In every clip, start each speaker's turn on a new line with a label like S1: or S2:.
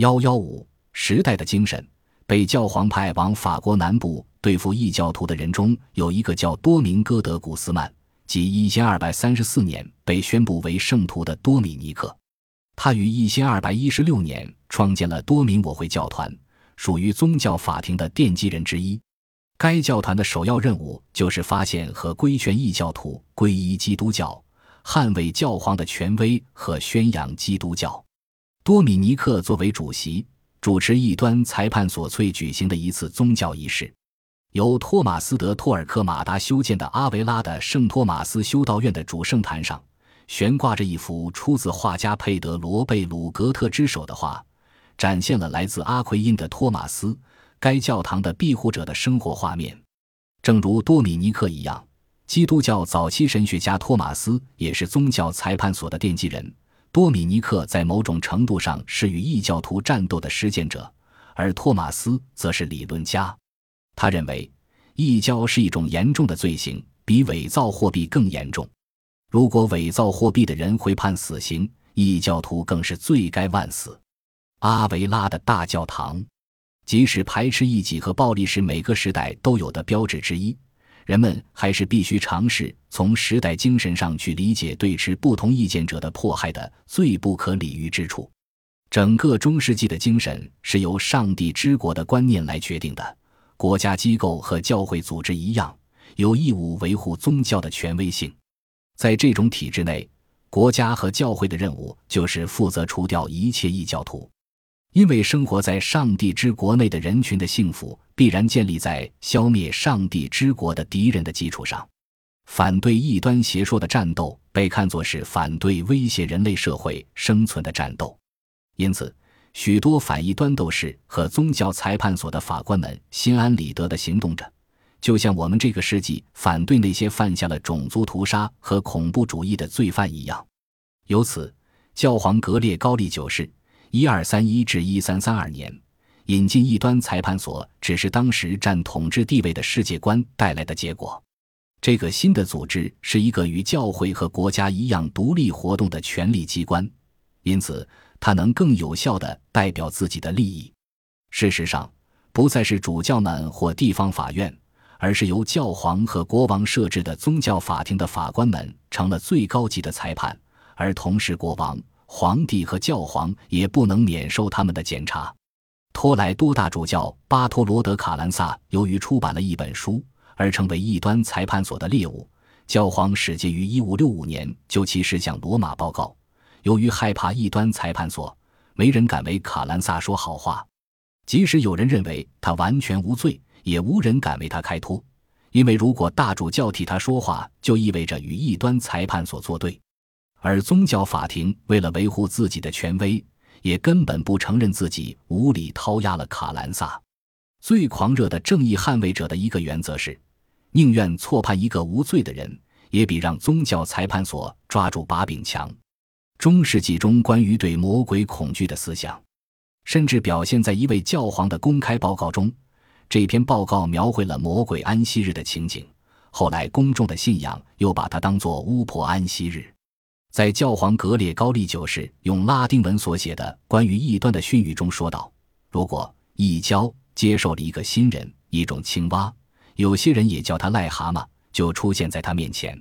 S1: 幺幺五时代的精神，被教皇派往法国南部对付异教徒的人中，有一个叫多明戈德古斯曼，即一千二百三十四年被宣布为圣徒的多米尼克。他于一千二百一十六年创建了多明我会教团，属于宗教法庭的奠基人之一。该教团的首要任务就是发现和规劝异教徒皈依基督教，捍卫教皇的权威和宣扬基督教。多米尼克作为主席，主持异端裁判所粹举行的一次宗教仪式。由托马斯·德·托尔克马达修建的阿维拉的圣托马斯修道院的主圣坛上。悬挂着一幅出自画家佩德罗·贝鲁格特之手的画，展现了来自阿奎因的托马斯，该教堂的庇护者的生活画面。正如多米尼克一样，基督教早期神学家托马斯也是宗教裁判所的奠基人。多米尼克在某种程度上是与异教徒战斗的实践者，而托马斯则是理论家。他认为，异教是一种严重的罪行，比伪造货币更严重。如果伪造货币的人会判死刑，异教徒更是罪该万死。阿维拉的大教堂，即使排斥异己和暴力是每个时代都有的标志之一，人们还是必须尝试从时代精神上去理解对持不同意见者的迫害的最不可理喻之处。整个中世纪的精神是由上帝之国的观念来决定的，国家机构和教会组织一样，有义务维护宗教的权威性。在这种体制内，国家和教会的任务就是负责除掉一切异教徒，因为生活在上帝之国内的人群的幸福必然建立在消灭上帝之国的敌人的基础上。反对异端邪说的战斗被看作是反对威胁人类社会生存的战斗，因此，许多反异端斗士和宗教裁判所的法官们心安理得地行动着。就像我们这个世纪反对那些犯下了种族屠杀和恐怖主义的罪犯一样，由此，教皇格列高利九世（一二三一至一三三二年）引进异端裁判所，只是当时占统治地位的世界观带来的结果。这个新的组织是一个与教会和国家一样独立活动的权力机关，因此它能更有效地代表自己的利益。事实上，不再是主教们或地方法院。而是由教皇和国王设置的宗教法庭的法官们成了最高级的裁判，而同时国王、皇帝和教皇也不能免受他们的检查。托莱多大主教巴托罗德卡兰萨由于出版了一本书而成为异端裁判所的猎物，教皇使节于1565年就其事向罗马报告。由于害怕异端裁判所，没人敢为卡兰萨说好话，即使有人认为他完全无罪。也无人敢为他开脱，因为如果大主教替他说话，就意味着与异端裁判所作对；而宗教法庭为了维护自己的权威，也根本不承认自己无理掏压了卡兰萨。最狂热的正义捍卫者的一个原则是，宁愿错判一个无罪的人，也比让宗教裁判所抓住把柄强。中世纪中关于对魔鬼恐惧的思想，甚至表现在一位教皇的公开报告中。这篇报告描绘了魔鬼安息日的情景，后来公众的信仰又把它当作巫婆安息日。在教皇格列高利九世用拉丁文所写的关于异端的训谕中说道：“如果异教接受了一个新人，一种青蛙，有些人也叫他癞蛤蟆，就出现在他面前。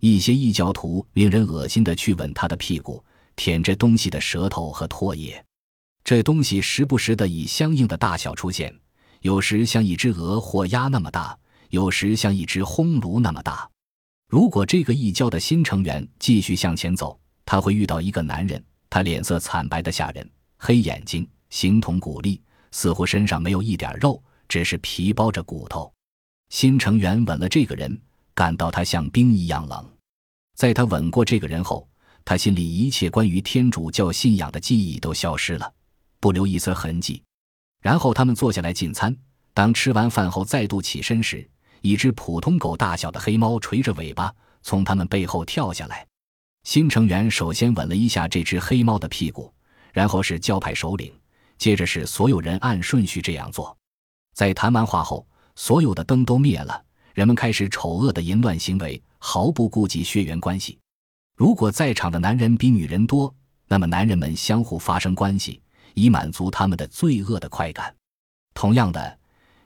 S1: 一些异教徒令人恶心的去吻他的屁股，舔着东西的舌头和唾液，这东西时不时的以相应的大小出现。”有时像一只鹅或鸭那么大，有时像一只烘炉那么大。如果这个异教的新成员继续向前走，他会遇到一个男人，他脸色惨白的吓人，黑眼睛，形同骨立，似乎身上没有一点肉，只是皮包着骨头。新成员吻了这个人，感到他像冰一样冷。在他吻过这个人后，他心里一切关于天主教信仰的记忆都消失了，不留一丝痕迹。然后他们坐下来进餐。当吃完饭后再度起身时，一只普通狗大小的黑猫垂着尾巴从他们背后跳下来。新成员首先吻了一下这只黑猫的屁股，然后是教派首领，接着是所有人按顺序这样做。在谈完话后，所有的灯都灭了，人们开始丑恶的淫乱行为，毫不顾及血缘关系。如果在场的男人比女人多，那么男人们相互发生关系。以满足他们的罪恶的快感。同样的，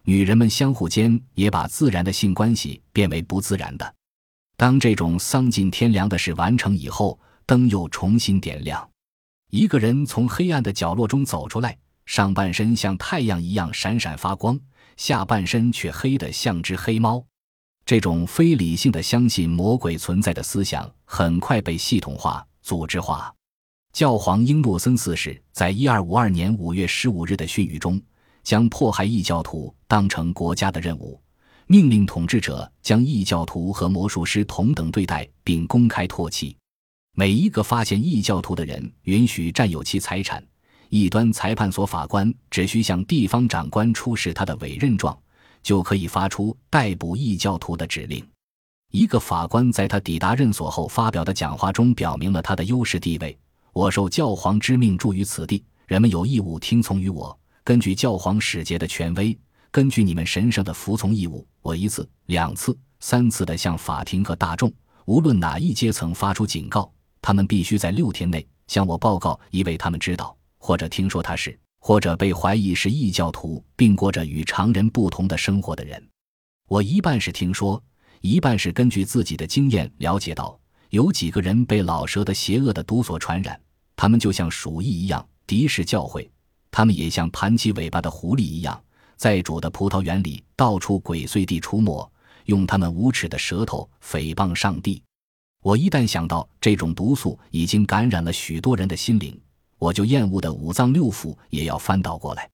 S1: 女人们相互间也把自然的性关系变为不自然的。当这种丧尽天良的事完成以后，灯又重新点亮，一个人从黑暗的角落中走出来，上半身像太阳一样闪闪发光，下半身却黑得像只黑猫。这种非理性的相信魔鬼存在的思想，很快被系统化、组织化。教皇英诺森四世在一二五二年五月十五日的训谕中，将迫害异教徒当成国家的任务，命令统治者将异教徒和魔术师同等对待，并公开唾弃每一个发现异教徒的人，允许占有其财产。异端裁判所法官只需向地方长官出示他的委任状。就可以发出逮捕异教徒的指令。一个法官在他抵达任所后发表的讲话中，表明了他的优势地位。我受教皇之命住于此地，人们有义务听从于我。根据教皇使节的权威，根据你们神圣的服从义务，我一次、两次、三次的向法庭和大众，无论哪一阶层发出警告：他们必须在六天内向我报告一位他们知道或者听说他是。或者被怀疑是异教徒，并过着与常人不同的生活的人，我一半是听说，一半是根据自己的经验了解到，有几个人被老蛇的邪恶的毒所传染。他们就像鼠疫一样敌视教会，他们也像盘起尾巴的狐狸一样，在主的葡萄园里到处鬼祟地出没，用他们无耻的舌头诽谤上帝。我一旦想到这种毒素已经感染了许多人的心灵。我就厌恶的五脏六腑也要翻倒过来。